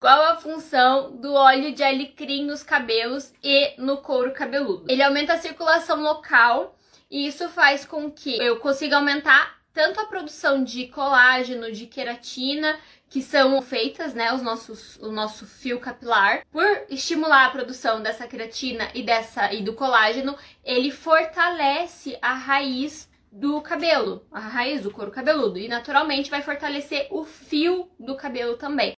Qual a função do óleo de alecrim nos cabelos e no couro cabeludo? Ele aumenta a circulação local e isso faz com que eu consiga aumentar tanto a produção de colágeno, de queratina, que são feitas, né, os nossos, o nosso fio capilar, por estimular a produção dessa queratina e dessa e do colágeno, ele fortalece a raiz do cabelo, a raiz do couro cabeludo, e naturalmente vai fortalecer o fio do cabelo também.